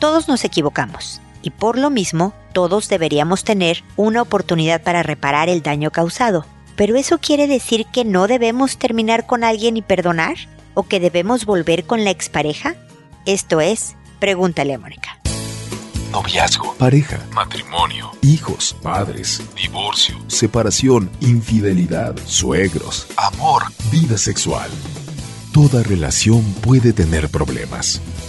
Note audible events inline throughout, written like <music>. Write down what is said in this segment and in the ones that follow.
Todos nos equivocamos y por lo mismo todos deberíamos tener una oportunidad para reparar el daño causado. Pero eso quiere decir que no debemos terminar con alguien y perdonar o que debemos volver con la expareja? Esto es, pregúntale a Mónica. Noviazgo, pareja, matrimonio, hijos, padres, divorcio, separación, infidelidad, suegros, amor, vida sexual. Toda relación puede tener problemas,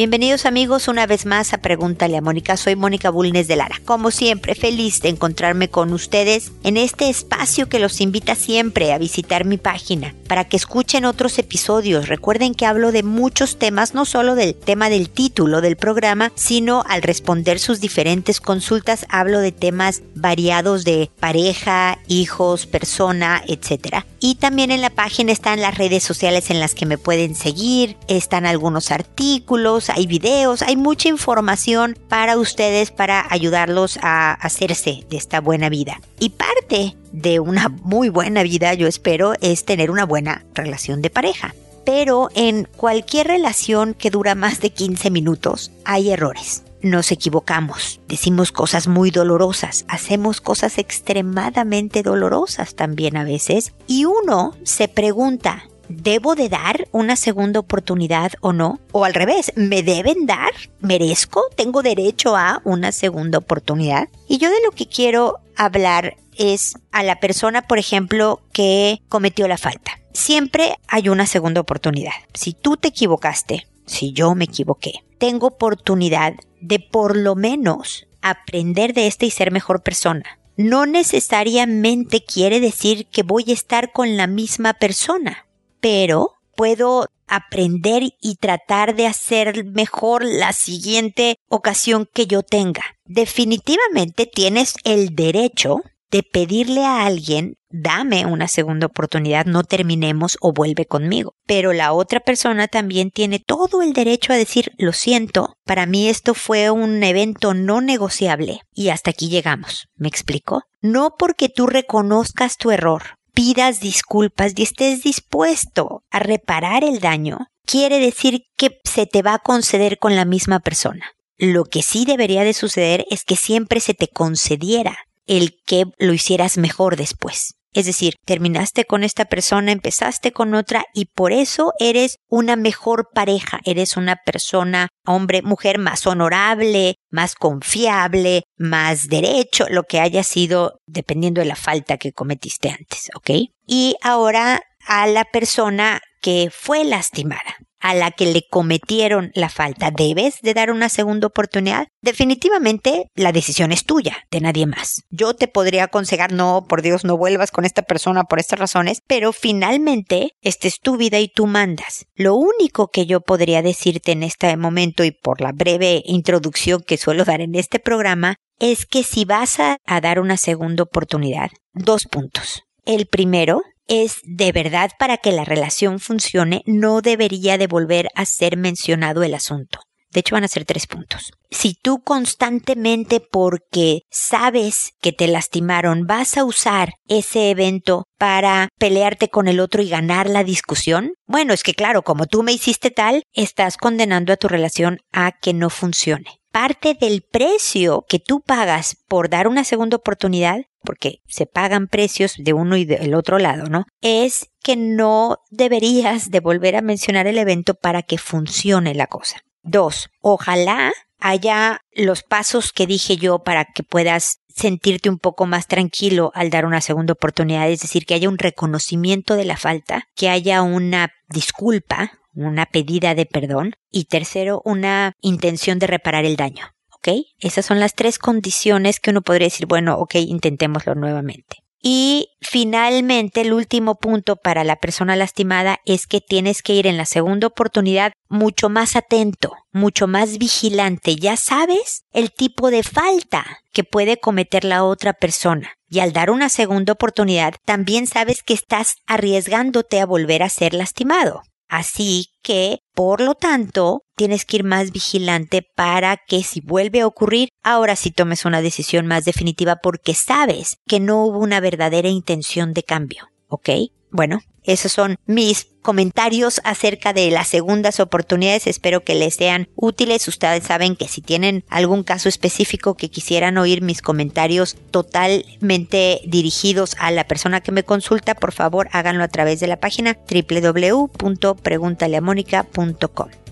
Bienvenidos amigos una vez más a Pregúntale a Mónica. Soy Mónica Bulnes de Lara. Como siempre, feliz de encontrarme con ustedes en este espacio que los invita siempre a visitar mi página para que escuchen otros episodios. Recuerden que hablo de muchos temas, no solo del tema del título del programa, sino al responder sus diferentes consultas hablo de temas variados de pareja, hijos, persona, etc. Y también en la página están las redes sociales en las que me pueden seguir, están algunos artículos, hay videos, hay mucha información para ustedes para ayudarlos a hacerse de esta buena vida. Y parte de una muy buena vida, yo espero, es tener una buena relación de pareja. Pero en cualquier relación que dura más de 15 minutos hay errores. Nos equivocamos, decimos cosas muy dolorosas, hacemos cosas extremadamente dolorosas también a veces y uno se pregunta, ¿Debo de dar una segunda oportunidad o no? O al revés, ¿me deben dar? ¿Merezco? ¿Tengo derecho a una segunda oportunidad? Y yo de lo que quiero hablar es a la persona, por ejemplo, que cometió la falta. Siempre hay una segunda oportunidad. Si tú te equivocaste, si yo me equivoqué, tengo oportunidad de por lo menos aprender de este y ser mejor persona. No necesariamente quiere decir que voy a estar con la misma persona pero puedo aprender y tratar de hacer mejor la siguiente ocasión que yo tenga. Definitivamente tienes el derecho de pedirle a alguien, dame una segunda oportunidad, no terminemos o vuelve conmigo. Pero la otra persona también tiene todo el derecho a decir, lo siento, para mí esto fue un evento no negociable y hasta aquí llegamos. ¿Me explico? No porque tú reconozcas tu error, pidas disculpas y estés dispuesto a reparar el daño, quiere decir que se te va a conceder con la misma persona. Lo que sí debería de suceder es que siempre se te concediera el que lo hicieras mejor después. Es decir, terminaste con esta persona, empezaste con otra y por eso eres una mejor pareja, eres una persona, hombre, mujer más honorable, más confiable, más derecho, lo que haya sido dependiendo de la falta que cometiste antes, ¿ok? Y ahora a la persona que fue lastimada a la que le cometieron la falta, ¿debes de dar una segunda oportunidad? Definitivamente la decisión es tuya, de nadie más. Yo te podría aconsejar, no, por Dios, no vuelvas con esta persona por estas razones, pero finalmente esta es tu vida y tú mandas. Lo único que yo podría decirte en este momento y por la breve introducción que suelo dar en este programa, es que si vas a, a dar una segunda oportunidad, dos puntos. El primero, es de verdad para que la relación funcione, no debería de volver a ser mencionado el asunto. De hecho, van a ser tres puntos. Si tú constantemente, porque sabes que te lastimaron, vas a usar ese evento para pelearte con el otro y ganar la discusión, bueno, es que claro, como tú me hiciste tal, estás condenando a tu relación a que no funcione parte del precio que tú pagas por dar una segunda oportunidad, porque se pagan precios de uno y del otro lado, ¿no? Es que no deberías de volver a mencionar el evento para que funcione la cosa. Dos, ojalá haya los pasos que dije yo para que puedas sentirte un poco más tranquilo al dar una segunda oportunidad, es decir, que haya un reconocimiento de la falta, que haya una disculpa, una pedida de perdón y tercero, una intención de reparar el daño. ¿Ok? Esas son las tres condiciones que uno podría decir, bueno, ok, intentémoslo nuevamente. Y finalmente, el último punto para la persona lastimada es que tienes que ir en la segunda oportunidad mucho más atento, mucho más vigilante. Ya sabes el tipo de falta que puede cometer la otra persona. Y al dar una segunda oportunidad, también sabes que estás arriesgándote a volver a ser lastimado. Así que, por lo tanto, tienes que ir más vigilante para que si vuelve a ocurrir, ahora sí tomes una decisión más definitiva porque sabes que no hubo una verdadera intención de cambio. ¿Ok? Bueno, esos son mis comentarios acerca de las segundas oportunidades. Espero que les sean útiles. Ustedes saben que si tienen algún caso específico que quisieran oír mis comentarios totalmente dirigidos a la persona que me consulta, por favor háganlo a través de la página www.preguntaleamónica.com.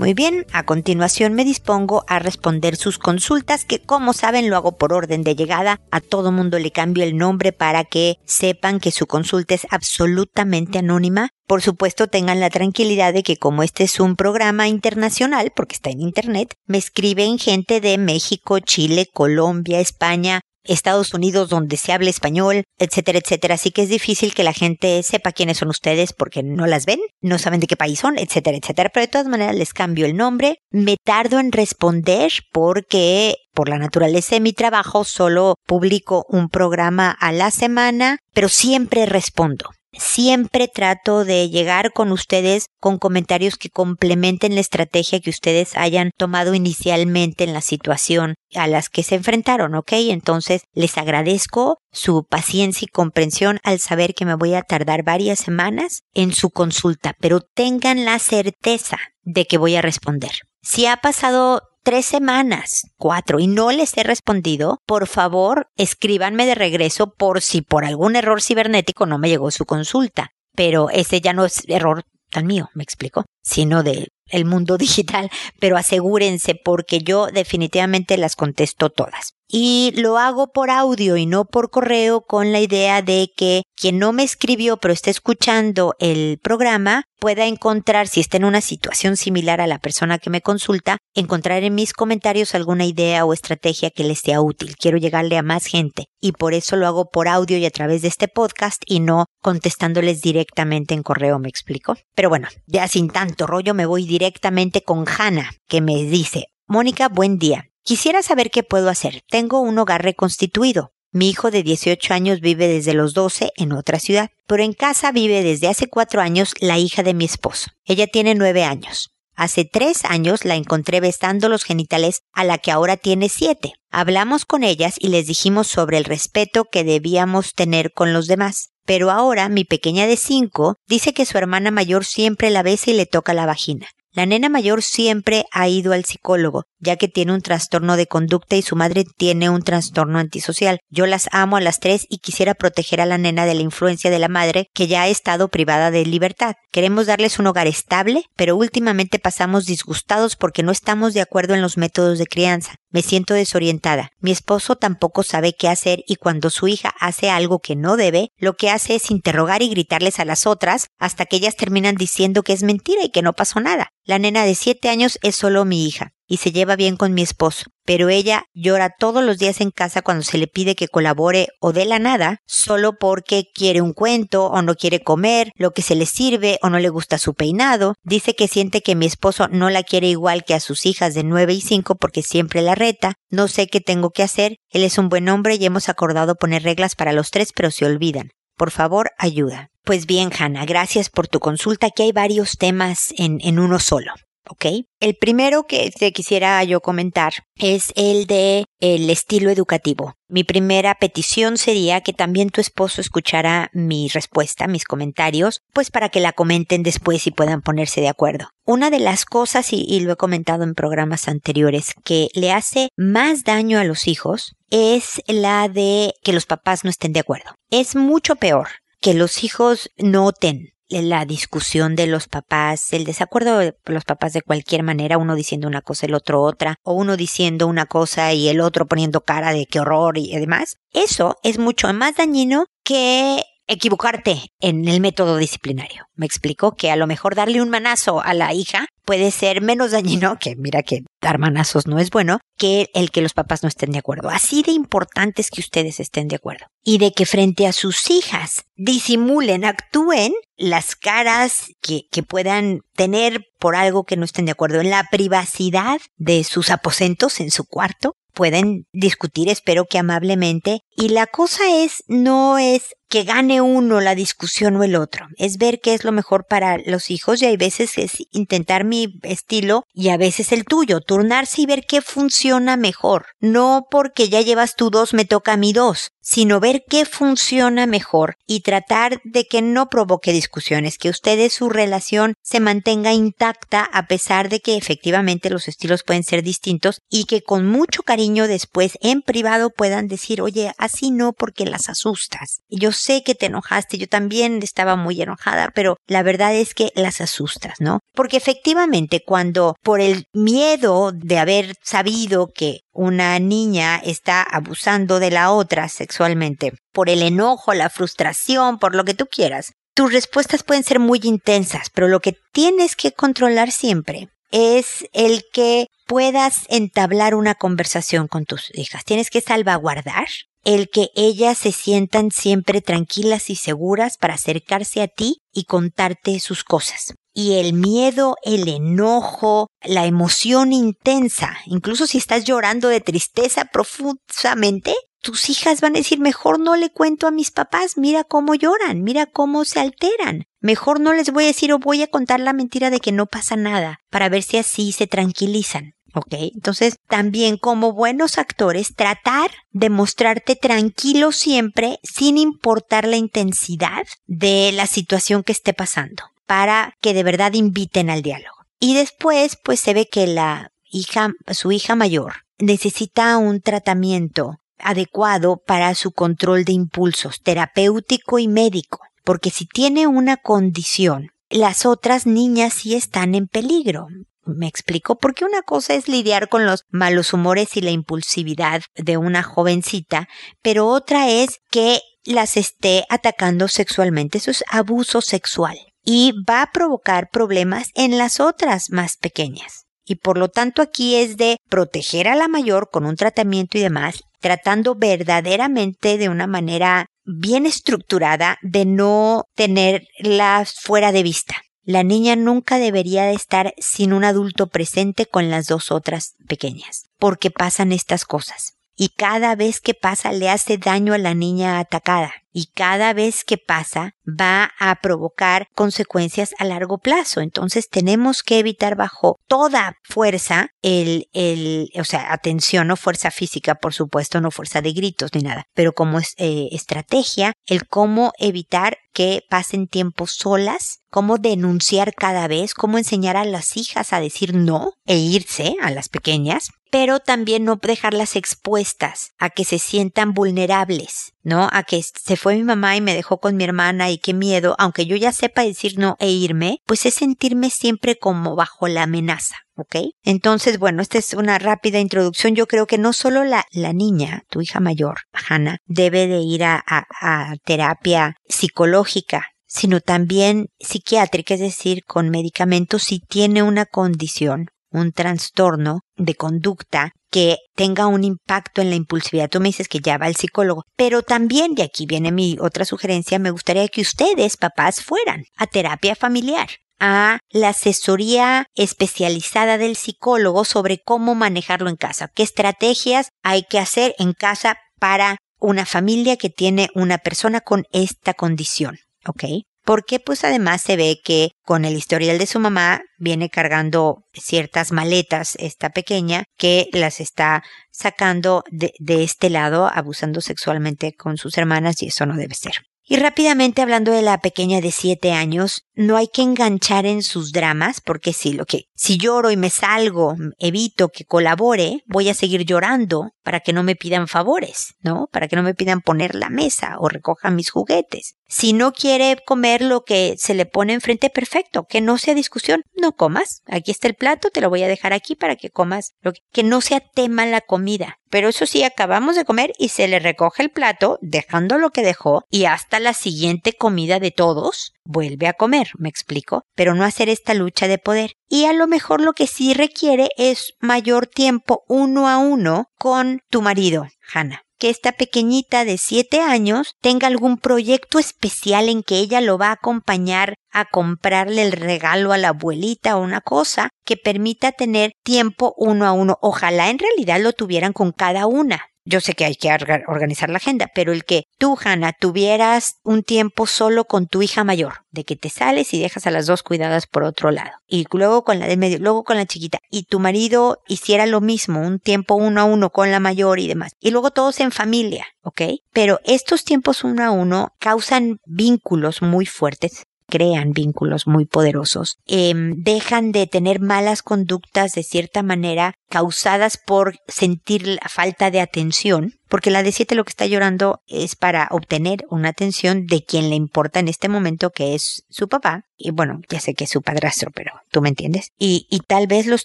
Muy bien, a continuación me dispongo a responder sus consultas que como saben lo hago por orden de llegada. A todo mundo le cambio el nombre para que sepan que su consulta es absolutamente anónima. Por supuesto tengan la tranquilidad de que como este es un programa internacional, porque está en Internet, me escriben gente de México, Chile, Colombia, España, Estados Unidos donde se habla español, etcétera, etcétera. Así que es difícil que la gente sepa quiénes son ustedes porque no las ven, no saben de qué país son, etcétera, etcétera. Pero de todas maneras les cambio el nombre. Me tardo en responder porque por la naturaleza de mi trabajo solo publico un programa a la semana, pero siempre respondo. Siempre trato de llegar con ustedes con comentarios que complementen la estrategia que ustedes hayan tomado inicialmente en la situación a las que se enfrentaron, ¿ok? Entonces les agradezco su paciencia y comprensión al saber que me voy a tardar varias semanas en su consulta, pero tengan la certeza de que voy a responder. Si ha pasado tres semanas, cuatro, y no les he respondido, por favor, escríbanme de regreso por si por algún error cibernético no me llegó su consulta. Pero ese ya no es error tan mío, me explico, sino de el mundo <laughs> digital, pero asegúrense porque yo definitivamente las contesto todas y lo hago por audio y no por correo con la idea de que quien no me escribió pero está escuchando el programa pueda encontrar, si está en una situación similar a la persona que me consulta, encontrar en mis comentarios alguna idea o estrategia que les sea útil. Quiero llegarle a más gente y por eso lo hago por audio y a través de este podcast y no contestándoles directamente en correo, me explico. Pero bueno, ya sin tanto rollo me voy directamente con Hanna, que me dice, Mónica, buen día. Quisiera saber qué puedo hacer. Tengo un hogar reconstituido. Mi hijo de 18 años vive desde los 12 en otra ciudad, pero en casa vive desde hace cuatro años la hija de mi esposo. Ella tiene nueve años. Hace tres años la encontré besando los genitales a la que ahora tiene siete. Hablamos con ellas y les dijimos sobre el respeto que debíamos tener con los demás. Pero ahora mi pequeña de cinco dice que su hermana mayor siempre la besa y le toca la vagina. La nena mayor siempre ha ido al psicólogo, ya que tiene un trastorno de conducta y su madre tiene un trastorno antisocial. Yo las amo a las tres y quisiera proteger a la nena de la influencia de la madre, que ya ha estado privada de libertad. Queremos darles un hogar estable, pero últimamente pasamos disgustados porque no estamos de acuerdo en los métodos de crianza. Me siento desorientada. Mi esposo tampoco sabe qué hacer y cuando su hija hace algo que no debe, lo que hace es interrogar y gritarles a las otras hasta que ellas terminan diciendo que es mentira y que no pasó nada. La nena de siete años es solo mi hija y se lleva bien con mi esposo, pero ella llora todos los días en casa cuando se le pide que colabore o de la nada, solo porque quiere un cuento o no quiere comer, lo que se le sirve o no le gusta su peinado. Dice que siente que mi esposo no la quiere igual que a sus hijas de nueve y cinco porque siempre la reta. No sé qué tengo que hacer. Él es un buen hombre y hemos acordado poner reglas para los tres, pero se olvidan. Por favor, ayuda. Pues bien, Hannah, gracias por tu consulta. Aquí hay varios temas en, en uno solo. ¿Ok? El primero que te quisiera yo comentar es el de el estilo educativo. Mi primera petición sería que también tu esposo escuchara mi respuesta, mis comentarios, pues para que la comenten después y puedan ponerse de acuerdo. Una de las cosas, y, y lo he comentado en programas anteriores, que le hace más daño a los hijos es la de que los papás no estén de acuerdo. Es mucho peor que los hijos noten la discusión de los papás, el desacuerdo de los papás de cualquier manera, uno diciendo una cosa, el otro otra, o uno diciendo una cosa y el otro poniendo cara de qué horror y demás, eso es mucho más dañino que equivocarte en el método disciplinario. Me explico que a lo mejor darle un manazo a la hija puede ser menos dañino, <laughs> que mira que dar manazos no es bueno, que el que los papás no estén de acuerdo. Así de importante es que ustedes estén de acuerdo. Y de que frente a sus hijas disimulen, actúen las caras que, que puedan tener por algo que no estén de acuerdo en la privacidad de sus aposentos en su cuarto. Pueden discutir, espero que amablemente. Y la cosa es, no es que gane uno la discusión o el otro. Es ver qué es lo mejor para los hijos y hay veces es intentar mi estilo y a veces el tuyo, turnarse y ver qué funciona mejor. No porque ya llevas tú dos, me toca a mí dos, sino ver qué funciona mejor y tratar de que no provoque discusiones, que ustedes su relación se mantenga intacta a pesar de que efectivamente los estilos pueden ser distintos y que con mucho cariño después en privado puedan decir, oye, así no porque las asustas. Sé que te enojaste, yo también estaba muy enojada, pero la verdad es que las asustas, ¿no? Porque efectivamente cuando por el miedo de haber sabido que una niña está abusando de la otra sexualmente, por el enojo, la frustración, por lo que tú quieras, tus respuestas pueden ser muy intensas, pero lo que tienes que controlar siempre es el que puedas entablar una conversación con tus hijas. Tienes que salvaguardar el que ellas se sientan siempre tranquilas y seguras para acercarse a ti y contarte sus cosas. Y el miedo, el enojo, la emoción intensa, incluso si estás llorando de tristeza profundamente, tus hijas van a decir, mejor no le cuento a mis papás, mira cómo lloran, mira cómo se alteran. Mejor no les voy a decir o voy a contar la mentira de que no pasa nada, para ver si así se tranquilizan. ¿Ok? Entonces, también como buenos actores, tratar de mostrarte tranquilo siempre sin importar la intensidad de la situación que esté pasando, para que de verdad inviten al diálogo. Y después, pues se ve que la hija, su hija mayor, necesita un tratamiento adecuado para su control de impulsos, terapéutico y médico, porque si tiene una condición, las otras niñas sí están en peligro. Me explico, porque una cosa es lidiar con los malos humores y la impulsividad de una jovencita, pero otra es que las esté atacando sexualmente. Eso es abuso sexual y va a provocar problemas en las otras más pequeñas. Y por lo tanto aquí es de proteger a la mayor con un tratamiento y demás, tratando verdaderamente de una manera bien estructurada de no tenerla fuera de vista. La niña nunca debería de estar sin un adulto presente con las dos otras pequeñas, porque pasan estas cosas. Y cada vez que pasa le hace daño a la niña atacada. Y cada vez que pasa va a provocar consecuencias a largo plazo. Entonces tenemos que evitar bajo toda fuerza el, el, o sea, atención, no fuerza física, por supuesto, no fuerza de gritos ni nada, pero como es, eh, estrategia, el cómo evitar que pasen tiempo solas, cómo denunciar cada vez, cómo enseñar a las hijas a decir no e irse a las pequeñas, pero también no dejarlas expuestas a que se sientan vulnerables, ¿no? A que se fue mi mamá y me dejó con mi hermana y qué miedo, aunque yo ya sepa decir no e irme, pues es sentirme siempre como bajo la amenaza. ¿ok? Entonces, bueno, esta es una rápida introducción. Yo creo que no solo la, la niña, tu hija mayor, Hannah, debe de ir a, a terapia psicológica, sino también psiquiátrica, es decir, con medicamentos si tiene una condición un trastorno de conducta que tenga un impacto en la impulsividad. Tú me dices que ya va al psicólogo, pero también, y aquí viene mi otra sugerencia, me gustaría que ustedes, papás, fueran a terapia familiar a la asesoría especializada del psicólogo sobre cómo manejarlo en casa, qué estrategias hay que hacer en casa para una familia que tiene una persona con esta condición. ¿Ok? Porque pues además se ve que con el historial de su mamá viene cargando ciertas maletas esta pequeña que las está sacando de, de, este lado abusando sexualmente con sus hermanas y eso no debe ser. Y rápidamente hablando de la pequeña de siete años, no hay que enganchar en sus dramas, porque si lo que, si lloro y me salgo, evito que colabore, voy a seguir llorando para que no me pidan favores, ¿no? Para que no me pidan poner la mesa o recojan mis juguetes. Si no quiere comer lo que se le pone enfrente, perfecto, que no sea discusión, no comas. Aquí está el plato, te lo voy a dejar aquí para que comas, lo que, que no sea tema la comida. Pero eso sí, acabamos de comer y se le recoge el plato, dejando lo que dejó, y hasta la siguiente comida de todos, vuelve a comer, me explico, pero no hacer esta lucha de poder. Y a lo mejor lo que sí requiere es mayor tiempo uno a uno con tu marido, Hannah que esta pequeñita de siete años tenga algún proyecto especial en que ella lo va a acompañar a comprarle el regalo a la abuelita o una cosa que permita tener tiempo uno a uno. Ojalá en realidad lo tuvieran con cada una. Yo sé que hay que organizar la agenda, pero el que tú, Hannah, tuvieras un tiempo solo con tu hija mayor, de que te sales y dejas a las dos cuidadas por otro lado, y luego con la del medio, luego con la chiquita, y tu marido hiciera lo mismo, un tiempo uno a uno con la mayor y demás, y luego todos en familia, ¿ok? Pero estos tiempos uno a uno causan vínculos muy fuertes crean vínculos muy poderosos, em, dejan de tener malas conductas de cierta manera causadas por sentir la falta de atención, porque la de siete lo que está llorando es para obtener una atención de quien le importa en este momento, que es su papá. Y bueno, ya sé que es su padrastro, pero tú me entiendes. Y, y tal vez los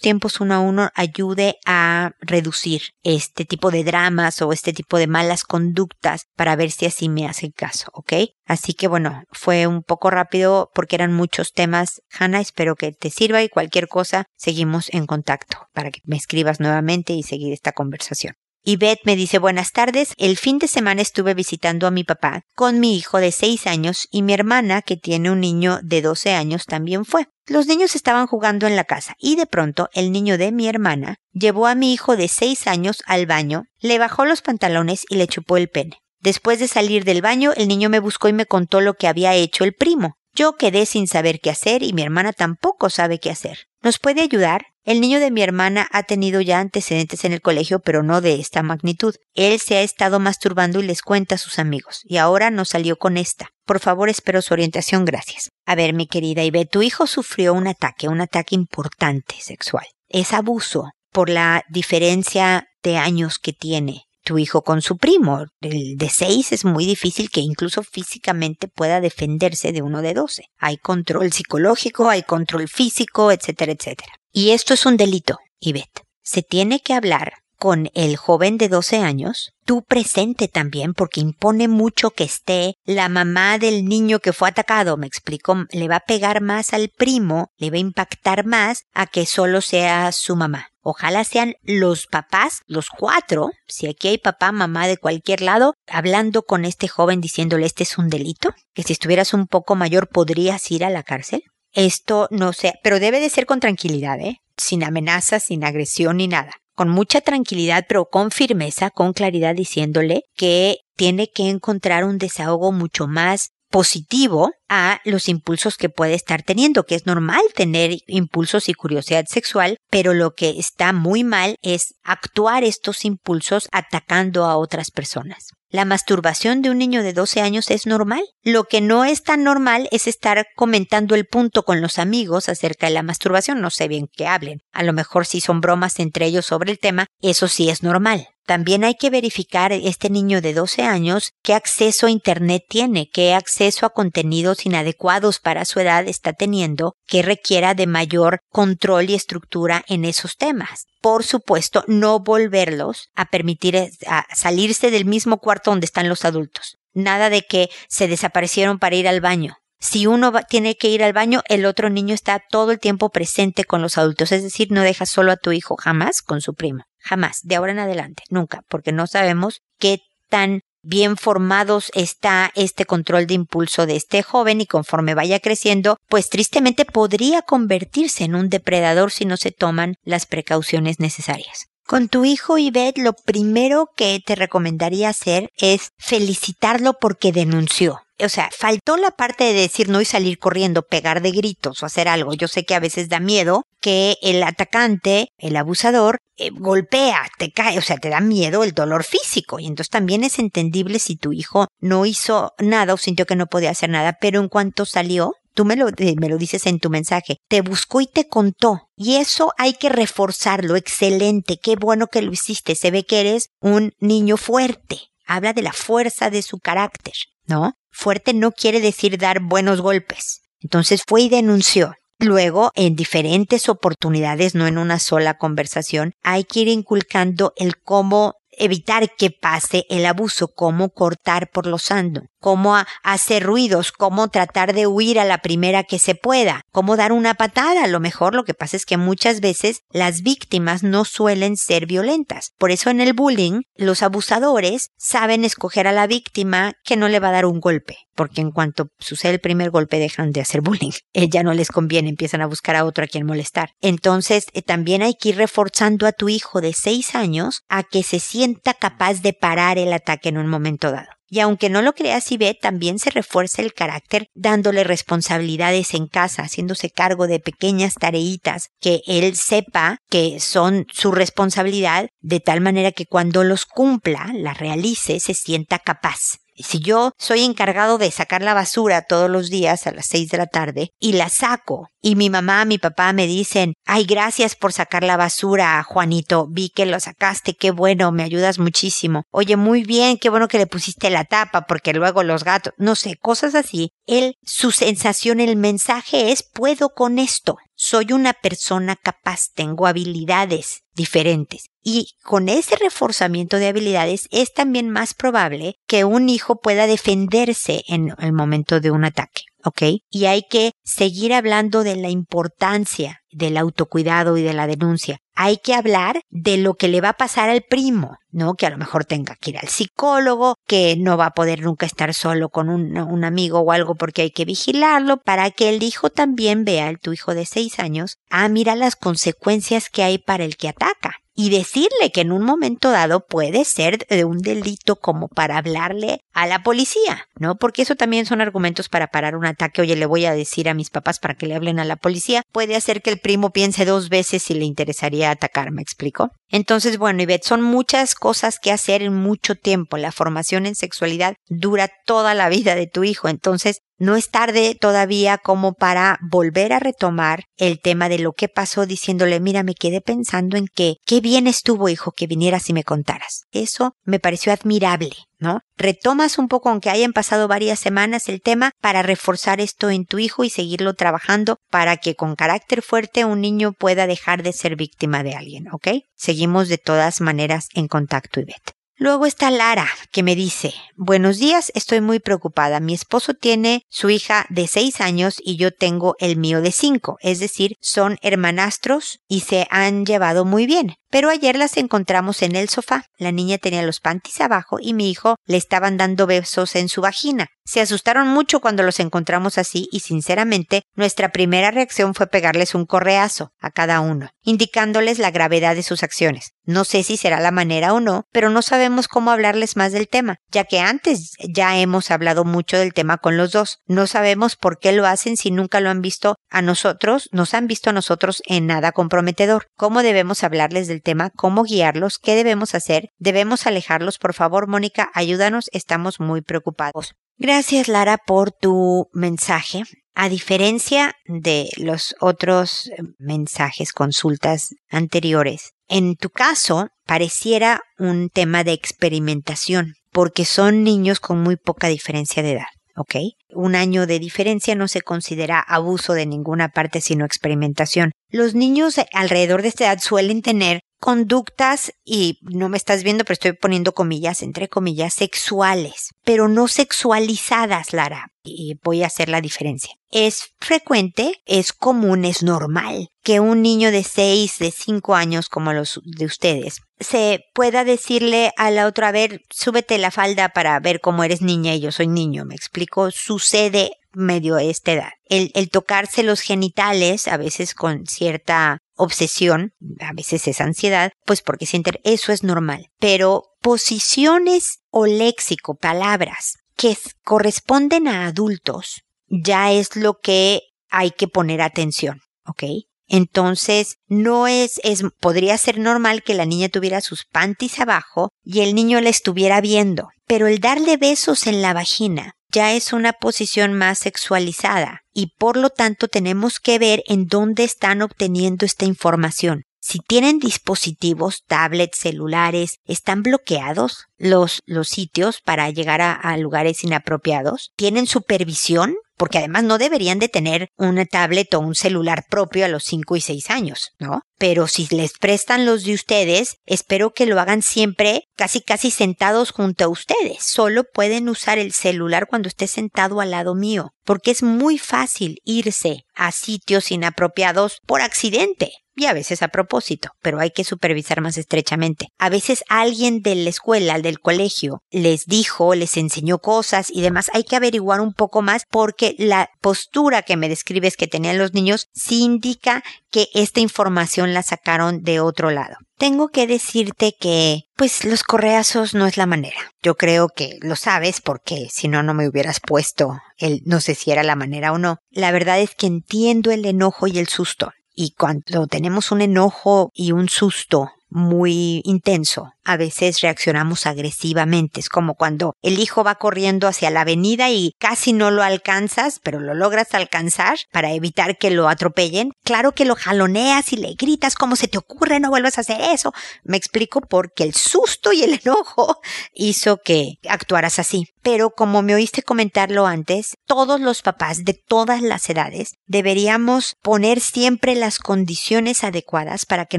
tiempos uno a uno ayude a reducir este tipo de dramas o este tipo de malas conductas para ver si así me hace caso, ¿ok? Así que bueno, fue un poco rápido porque eran muchos temas. Hannah, espero que te sirva y cualquier cosa, seguimos en contacto para que me escribas nuevamente y seguir esta conversación. Y Beth me dice buenas tardes. El fin de semana estuve visitando a mi papá con mi hijo de seis años y mi hermana, que tiene un niño de doce años, también fue. Los niños estaban jugando en la casa y de pronto el niño de mi hermana llevó a mi hijo de seis años al baño, le bajó los pantalones y le chupó el pene. Después de salir del baño, el niño me buscó y me contó lo que había hecho el primo. Yo quedé sin saber qué hacer y mi hermana tampoco sabe qué hacer. ¿Nos puede ayudar? El niño de mi hermana ha tenido ya antecedentes en el colegio, pero no de esta magnitud. Él se ha estado masturbando y les cuenta a sus amigos, y ahora no salió con esta. Por favor, espero su orientación, gracias. A ver, mi querida Ibe, tu hijo sufrió un ataque, un ataque importante sexual. Es abuso por la diferencia de años que tiene tu hijo con su primo. El de seis es muy difícil que incluso físicamente pueda defenderse de uno de doce. Hay control psicológico, hay control físico, etcétera, etcétera. Y esto es un delito, Ivette. Se tiene que hablar con el joven de 12 años, tú presente también, porque impone mucho que esté la mamá del niño que fue atacado, me explico, le va a pegar más al primo, le va a impactar más a que solo sea su mamá. Ojalá sean los papás, los cuatro, si aquí hay papá, mamá de cualquier lado, hablando con este joven diciéndole este es un delito, que si estuvieras un poco mayor podrías ir a la cárcel. Esto no sé, pero debe de ser con tranquilidad, ¿eh? Sin amenazas, sin agresión ni nada. Con mucha tranquilidad, pero con firmeza, con claridad, diciéndole que tiene que encontrar un desahogo mucho más positivo a los impulsos que puede estar teniendo, que es normal tener impulsos y curiosidad sexual, pero lo que está muy mal es actuar estos impulsos atacando a otras personas. La masturbación de un niño de 12 años es normal. Lo que no es tan normal es estar comentando el punto con los amigos acerca de la masturbación. No sé bien qué hablen. A lo mejor si son bromas entre ellos sobre el tema, eso sí es normal. También hay que verificar este niño de 12 años qué acceso a Internet tiene, qué acceso a contenidos inadecuados para su edad está teniendo, que requiera de mayor control y estructura en esos temas. Por supuesto, no volverlos a permitir a salirse del mismo cuarto donde están los adultos. Nada de que se desaparecieron para ir al baño. Si uno tiene que ir al baño, el otro niño está todo el tiempo presente con los adultos, es decir, no dejas solo a tu hijo jamás con su primo. Jamás, de ahora en adelante, nunca, porque no sabemos qué tan bien formados está este control de impulso de este joven y conforme vaya creciendo, pues tristemente podría convertirse en un depredador si no se toman las precauciones necesarias. Con tu hijo Ivette, lo primero que te recomendaría hacer es felicitarlo porque denunció o sea, faltó la parte de decir no y salir corriendo, pegar de gritos o hacer algo. Yo sé que a veces da miedo que el atacante, el abusador, eh, golpea, te cae, o sea, te da miedo el dolor físico. Y entonces también es entendible si tu hijo no hizo nada o sintió que no podía hacer nada, pero en cuanto salió, Tú me lo, me lo dices en tu mensaje. Te buscó y te contó. Y eso hay que reforzarlo. Excelente. Qué bueno que lo hiciste. Se ve que eres un niño fuerte. Habla de la fuerza de su carácter, ¿no? Fuerte no quiere decir dar buenos golpes. Entonces fue y denunció. Luego, en diferentes oportunidades, no en una sola conversación, hay que ir inculcando el cómo evitar que pase el abuso, cómo cortar por lo sando, cómo hacer ruidos, cómo tratar de huir a la primera que se pueda, cómo dar una patada. A lo mejor lo que pasa es que muchas veces las víctimas no suelen ser violentas. Por eso en el bullying, los abusadores saben escoger a la víctima que no le va a dar un golpe, porque en cuanto sucede el primer golpe dejan de hacer bullying. <laughs> ya no les conviene, empiezan a buscar a otro a quien molestar. Entonces, eh, también hay que ir reforzando a tu hijo de seis años a que se sienta capaz de parar el ataque en un momento dado. Y aunque no lo creas y ve, también se refuerza el carácter dándole responsabilidades en casa, haciéndose cargo de pequeñas tareitas que él sepa que son su responsabilidad, de tal manera que cuando los cumpla, las realice, se sienta capaz. Si yo soy encargado de sacar la basura todos los días a las seis de la tarde y la saco y mi mamá, mi papá me dicen, ay, gracias por sacar la basura, Juanito, vi que lo sacaste, qué bueno, me ayudas muchísimo. Oye, muy bien, qué bueno que le pusiste la tapa porque luego los gatos, no sé, cosas así. Él, su sensación, el mensaje es, puedo con esto. Soy una persona capaz, tengo habilidades diferentes. Y con ese reforzamiento de habilidades es también más probable que un hijo pueda defenderse en el momento de un ataque. ¿Ok? Y hay que seguir hablando de la importancia del autocuidado y de la denuncia. Hay que hablar de lo que le va a pasar al primo, ¿no? Que a lo mejor tenga que ir al psicólogo, que no va a poder nunca estar solo con un, un amigo o algo porque hay que vigilarlo, para que el hijo también vea, el tu hijo de seis años, ah, mira las consecuencias que hay para el que ataca y decirle que en un momento dado puede ser de un delito como para hablarle a la policía, ¿no? Porque eso también son argumentos para parar un ataque. Oye, le voy a decir a mis papás para que le hablen a la policía. Puede hacer que el primo piense dos veces si le interesaría atacar, ¿me explico? Entonces, bueno, Ivette, son muchas cosas que hacer en mucho tiempo. La formación en sexualidad dura toda la vida de tu hijo. Entonces, no es tarde todavía como para volver a retomar el tema de lo que pasó diciéndole, mira, me quedé pensando en que qué bien estuvo, hijo, que vinieras y me contaras. Eso me pareció admirable, ¿no? Retomas un poco, aunque hayan pasado varias semanas, el tema para reforzar esto en tu hijo y seguirlo trabajando para que con carácter fuerte un niño pueda dejar de ser víctima de alguien, ¿ok? Seguimos de todas maneras en contacto, Ivette. Luego está Lara, que me dice, buenos días, estoy muy preocupada. Mi esposo tiene su hija de seis años y yo tengo el mío de cinco, es decir, son hermanastros y se han llevado muy bien. Pero ayer las encontramos en el sofá. La niña tenía los panties abajo y mi hijo le estaban dando besos en su vagina. Se asustaron mucho cuando los encontramos así y sinceramente nuestra primera reacción fue pegarles un correazo a cada uno, indicándoles la gravedad de sus acciones. No sé si será la manera o no, pero no sabemos cómo hablarles más del tema, ya que antes ya hemos hablado mucho del tema con los dos. No sabemos por qué lo hacen si nunca lo han visto a nosotros, nos han visto a nosotros en nada comprometedor. ¿Cómo debemos hablarles del tema? ¿Cómo guiarlos? ¿Qué debemos hacer? ¿Debemos alejarlos? Por favor, Mónica, ayúdanos, estamos muy preocupados. Gracias, Lara, por tu mensaje. A diferencia de los otros eh, mensajes, consultas anteriores, en tu caso pareciera un tema de experimentación, porque son niños con muy poca diferencia de edad. ¿ok? Un año de diferencia no se considera abuso de ninguna parte, sino experimentación. Los niños alrededor de esta edad suelen tener conductas, y no me estás viendo, pero estoy poniendo comillas, entre comillas, sexuales, pero no sexualizadas, Lara. Y voy a hacer la diferencia. Es frecuente, es común, es normal que un niño de 6, de 5 años como los de ustedes se pueda decirle a la otra, a ver, súbete la falda para ver cómo eres niña y yo soy niño, me explico, sucede medio a esta edad. El, el tocarse los genitales, a veces con cierta obsesión, a veces es ansiedad, pues porque sienten eso es normal. Pero posiciones o léxico, palabras que corresponden a adultos, ya es lo que hay que poner atención, ¿ok? Entonces, no es, es, podría ser normal que la niña tuviera sus panties abajo y el niño la estuviera viendo, pero el darle besos en la vagina ya es una posición más sexualizada y por lo tanto tenemos que ver en dónde están obteniendo esta información. Si tienen dispositivos, tablets, celulares, están bloqueados los, los sitios para llegar a, a lugares inapropiados. Tienen supervisión porque además no deberían de tener una tablet o un celular propio a los 5 y 6 años, ¿no? Pero si les prestan los de ustedes, espero que lo hagan siempre casi casi sentados junto a ustedes. Solo pueden usar el celular cuando esté sentado al lado mío, porque es muy fácil irse a sitios inapropiados por accidente y a veces a propósito, pero hay que supervisar más estrechamente. A veces alguien de la escuela, del colegio, les dijo, les enseñó cosas y demás. Hay que averiguar un poco más porque la postura que me describes que tenían los niños sí indica que esta información la sacaron de otro lado. Tengo que decirte que, pues, los correazos no es la manera. Yo creo que lo sabes porque si no, no me hubieras puesto el no sé si era la manera o no. La verdad es que entiendo el enojo y el susto. Y cuando tenemos un enojo y un susto muy intenso, a veces reaccionamos agresivamente. Es como cuando el hijo va corriendo hacia la avenida y casi no lo alcanzas, pero lo logras alcanzar para evitar que lo atropellen. Claro que lo jaloneas y le gritas cómo se te ocurre, no vuelvas a hacer eso. Me explico porque el susto y el <laughs> enojo hizo que actuaras así. Pero como me oíste comentarlo antes, todos los papás de todas las edades deberíamos poner siempre las condiciones adecuadas para que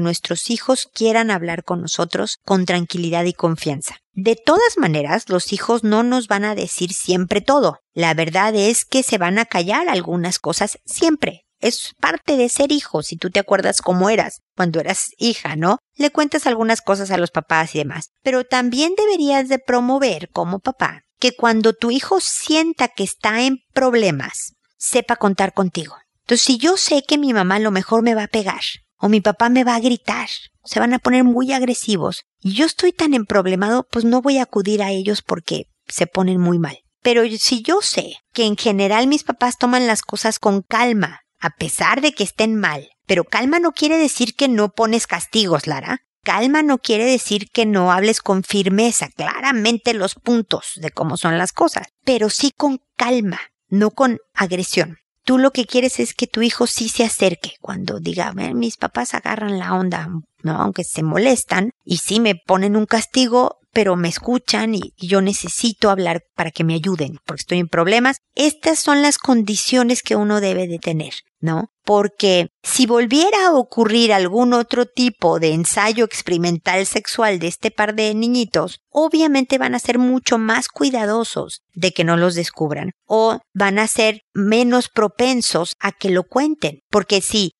nuestros hijos quieran hablar con nosotros contra tranquilidad y confianza. De todas maneras, los hijos no nos van a decir siempre todo. La verdad es que se van a callar algunas cosas siempre. Es parte de ser hijo, si tú te acuerdas cómo eras cuando eras hija, ¿no? Le cuentas algunas cosas a los papás y demás. Pero también deberías de promover como papá que cuando tu hijo sienta que está en problemas, sepa contar contigo. Entonces, si yo sé que mi mamá lo mejor me va a pegar, o mi papá me va a gritar, se van a poner muy agresivos, y yo estoy tan emproblemado, pues no voy a acudir a ellos porque se ponen muy mal. Pero si yo sé que en general mis papás toman las cosas con calma, a pesar de que estén mal, pero calma no quiere decir que no pones castigos, Lara. Calma no quiere decir que no hables con firmeza, claramente los puntos de cómo son las cosas, pero sí con calma, no con agresión. Tú lo que quieres es que tu hijo sí se acerque cuando diga, mis papás agarran la onda, ¿no? Aunque se molestan y sí me ponen un castigo, pero me escuchan y, yo necesito hablar para que me ayuden porque estoy en problemas. Estas son las condiciones que uno debe de tener, ¿no? Porque si volviera a ocurrir algún otro tipo de ensayo experimental sexual de este par de niñitos, obviamente van a ser mucho más cuidadosos de que no los descubran o van a ser menos propensos a que lo cuenten. Porque si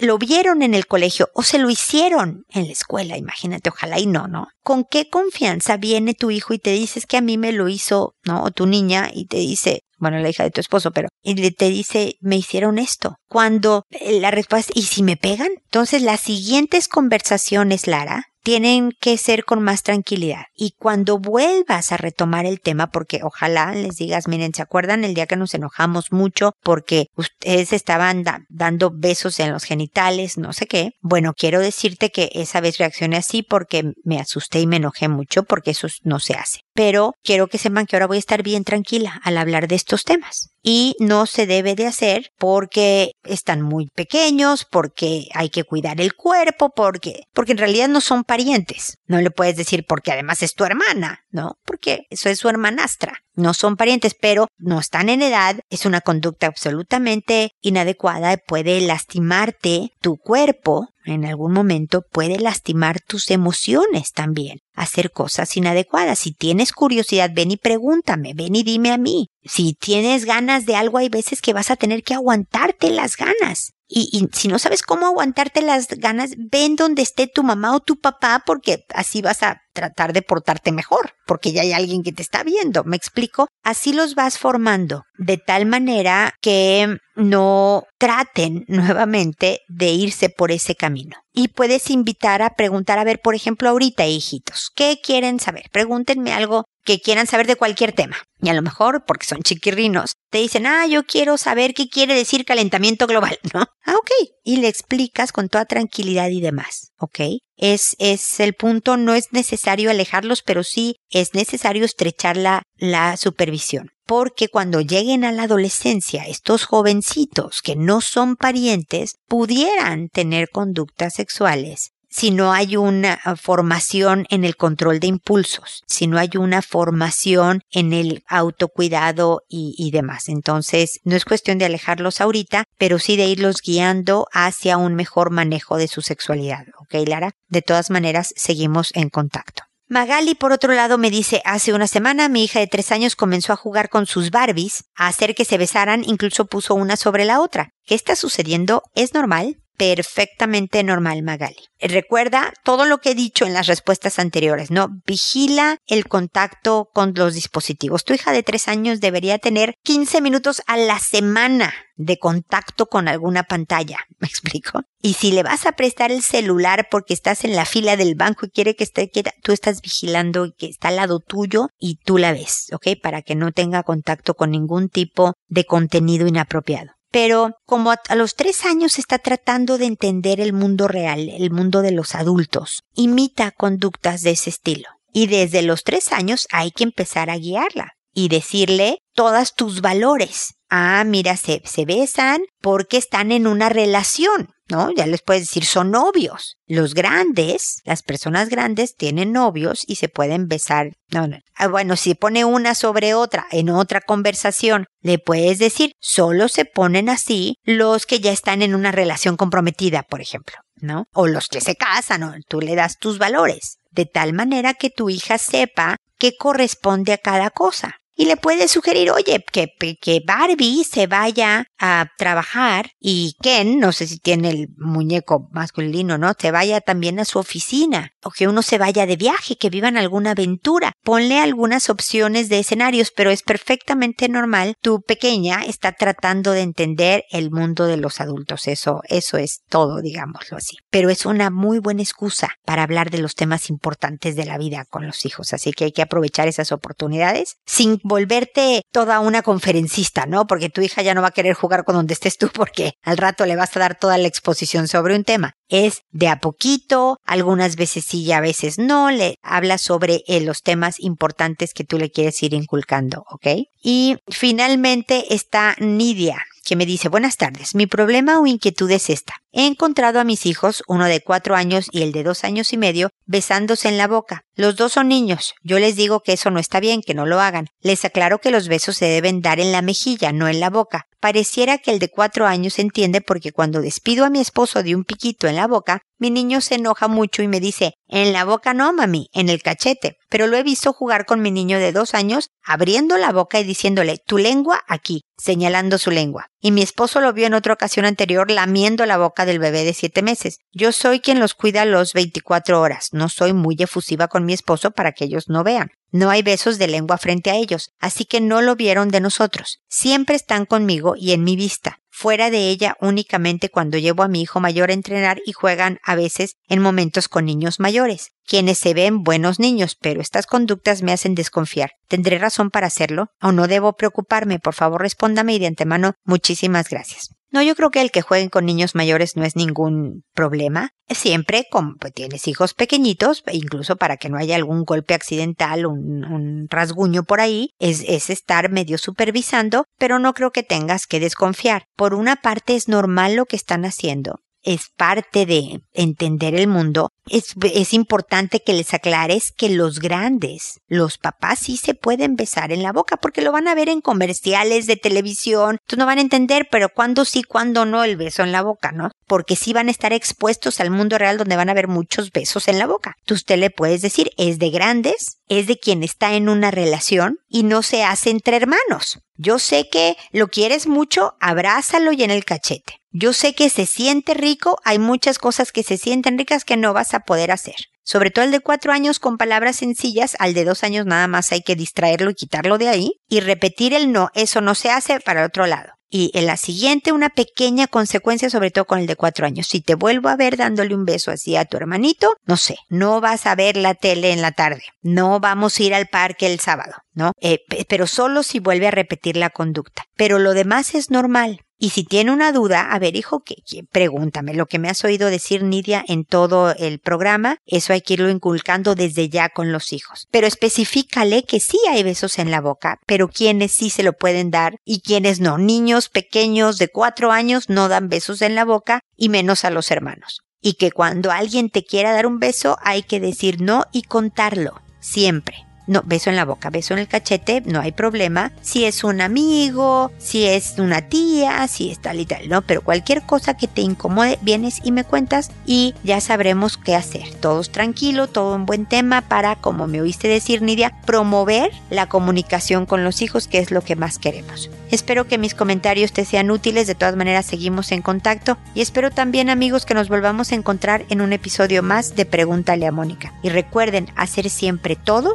lo vieron en el colegio o se lo hicieron en la escuela, imagínate, ojalá y no, ¿no? ¿Con qué confianza viene tu hijo y te dices que a mí me lo hizo, ¿no? O tu niña y te dice, bueno, la hija de tu esposo, pero y te dice, me hicieron esto. Cuando eh, la respuesta, ¿y si me pegan? Entonces las siguientes conversaciones, Lara, tienen que ser con más tranquilidad. Y cuando vuelvas a retomar el tema, porque ojalá les digas, miren, ¿se acuerdan el día que nos enojamos mucho porque ustedes estaban dando besos en los genitales, no sé qué? Bueno, quiero decirte que esa vez reaccioné así porque me asusté y me enojé mucho porque eso no se hace. Pero quiero que sepan que ahora voy a estar bien tranquila al hablar de estos temas y no se debe de hacer porque están muy pequeños, porque hay que cuidar el cuerpo, porque, porque en realidad no son parientes. No le puedes decir porque además es tu hermana, ¿no? Porque eso es su hermanastra. No son parientes, pero no están en edad. Es una conducta absolutamente inadecuada. Puede lastimarte tu cuerpo. En algún momento puede lastimar tus emociones también. Hacer cosas inadecuadas. Si tienes curiosidad, ven y pregúntame, ven y dime a mí. Si tienes ganas de algo, hay veces que vas a tener que aguantarte las ganas. Y, si no sabes cómo aguantarte las ganas, ven donde esté tu mamá o tu papá porque así vas a tratar de portarte mejor, porque ya hay alguien que te está viendo, ¿me explico? Así los vas formando, de tal manera que no traten nuevamente de irse por ese camino. Y puedes invitar a preguntar, a ver, por ejemplo, ahorita, hijitos, ¿qué quieren saber? Pregúntenme algo que quieran saber de cualquier tema. Y a lo mejor, porque son chiquirrinos, te dicen, ah, yo quiero saber qué quiere decir calentamiento global, ¿no? <laughs> Ah, ok. Y le explicas con toda tranquilidad y demás, ¿ok? Es, es el punto, no es necesario alejarlos, pero sí es necesario estrechar la la supervisión. Porque cuando lleguen a la adolescencia, estos jovencitos que no son parientes pudieran tener conductas sexuales si no hay una ah, formación en el control de impulsos, si no hay una formación en el autocuidado y, demás. Entonces, no es cuestión de alejarlos ahorita, pero sí de irlos guiando hacia un mejor manejo de su sexualidad. ¿Ok, Lara? De todas maneras, seguimos en contacto. Magali, por otro lado, me dice, hace una semana mi hija de tres años comenzó a jugar con sus Barbies, a hacer que se besaran, incluso puso una sobre la otra. ¿Qué está sucediendo? ¿Es normal? Perfectamente normal, Magali. Recuerda todo lo que he dicho en las respuestas anteriores, ¿no? Vigila el contacto con los dispositivos. Tu hija de tres años debería tener 15 minutos a la semana de contacto con alguna pantalla. <laughs> ¿Me explico? Y si le vas a prestar el celular porque estás en la fila del banco y quiere que esté quieta, tú estás vigilando que está al lado tuyo y tú la ves, ¿ok? Para que no tenga contacto con ningún tipo de contenido inapropiado pero como a, los tres años está tratando de entender el mundo real, el mundo de los adultos, imita conductas de ese estilo. Y desde los tres años hay que empezar a guiarla y decirle todas tus valores. Ah, mira, se, besan porque están en una relación. ¿no? Ya les puedes decir, son novios. Los grandes, las personas grandes tienen novios y se pueden besar. No. Ah, bueno, si pone una sobre otra en otra conversación, le puedes decir, solo se ponen así los que ya están en una relación comprometida, por ejemplo, ¿no? O los que se casan, ¿no? Tú le das tus valores, de tal manera que tu hija sepa qué corresponde a cada cosa y le puede sugerir, oye, que, que Barbie se vaya a trabajar y Ken, no sé si tiene el muñeco masculino, ¿no? Se vaya también a su oficina o que uno se vaya de viaje, que vivan alguna aventura. Ponle algunas opciones de escenarios, pero es perfectamente normal. Tu pequeña está tratando de entender el mundo de los adultos. Eso, eso es todo, digámoslo así. Pero es una muy buena excusa para hablar de los temas importantes de la vida con los hijos. Así que hay que aprovechar esas oportunidades sin volverte toda una conferencista, ¿no? Porque tu hija ya no va a querer jugar con donde estés tú porque al rato le vas a dar toda la exposición sobre un tema. Es de a poquito, algunas veces sí y a veces no, le habla sobre eh, los temas importantes que tú le quieres ir inculcando, ¿ok? Y finalmente está Nidia que me dice buenas tardes. Mi problema o inquietud es esta. He encontrado a mis hijos, uno de cuatro años y el de dos años y medio, besándose en la boca. Los dos son niños. Yo les digo que eso no está bien, que no lo hagan. Les aclaro que los besos se deben dar en la mejilla, no en la boca. Pareciera que el de cuatro años entiende porque cuando despido a mi esposo de un piquito en la boca, mi niño se enoja mucho y me dice, en la boca no, mami, en el cachete. Pero lo he visto jugar con mi niño de dos años, abriendo la boca y diciéndole, tu lengua aquí, señalando su lengua. Y mi esposo lo vio en otra ocasión anterior lamiendo la boca del bebé de siete meses. Yo soy quien los cuida los 24 horas. No soy muy efusiva con mi esposo para que ellos no vean. No hay besos de lengua frente a ellos, así que no lo vieron de nosotros. Siempre están conmigo y en mi vista fuera de ella únicamente cuando llevo a mi hijo mayor a entrenar y juegan a veces en momentos con niños mayores, quienes se ven buenos niños, pero estas conductas me hacen desconfiar. ¿Tendré razón para hacerlo? ¿O no debo preocuparme? Por favor, respóndame y de antemano muchísimas gracias. No, yo creo que el que jueguen con niños mayores no es ningún problema. Siempre, como pues, tienes hijos pequeñitos, incluso para que no haya algún golpe accidental, un, un rasguño por ahí, es, es estar medio supervisando, pero no creo que tengas que desconfiar. Por una parte es normal lo que están haciendo, es parte de entender el mundo, es, es, importante que les aclares que los grandes, los papás sí se pueden besar en la boca porque lo van a ver en comerciales de televisión, tú no van a entender, pero cuándo sí, cuándo no el beso en la boca, ¿no? Porque sí van a estar expuestos al mundo real donde van a ver muchos besos en la boca. Tú usted le puedes decir, es de grandes, es de quien está en una relación y no se hace entre hermanos. Yo sé que lo quieres mucho, abrázalo y en el cachete. Yo sé que se siente rico, hay muchas cosas que se sienten ricas que no vas a poder hacer. Sobre todo el de cuatro años con palabras sencillas, al de dos años nada más hay que distraerlo y quitarlo de ahí y repetir el no, eso no se hace para el otro lado. Y en la siguiente, una pequeña consecuencia, sobre todo con el de cuatro años. Si te vuelvo a ver dándole un beso así a tu hermanito, no sé, no vas a ver la tele en la tarde, no vamos a ir al parque el sábado, ¿no? Eh, pero solo si vuelve a repetir la conducta. Pero lo demás es normal Y si tiene una duda, a ver, hijo, ¿qué, pregúntame. Lo que me has oído decir, Nidia, en todo el programa, eso hay que irlo inculcando desde ya con los hijos. Pero especifícale que sí hay besos en la boca, pero quienes sí se lo pueden dar y quienes no. Niños pequeños de cuatro años no dan besos en la boca y menos a los hermanos. Y que cuando alguien te quiera dar un beso hay que decir no y contarlo, siempre. No, beso en la boca, beso en el cachete, no hay problema. Si es un amigo, si es una tía, si es tal y tal, ¿no? Pero cualquier cosa que te incomode, vienes y me cuentas y ya sabremos qué hacer. Todos tranquilo, todo un buen tema para, como me oíste decir, Nidia, promover la comunicación con los hijos, que es lo que más queremos. Espero que mis comentarios te sean útiles, de todas maneras seguimos en contacto y espero también amigos que nos volvamos a encontrar en un episodio más de Pregúntale a Mónica. Y recuerden hacer siempre todo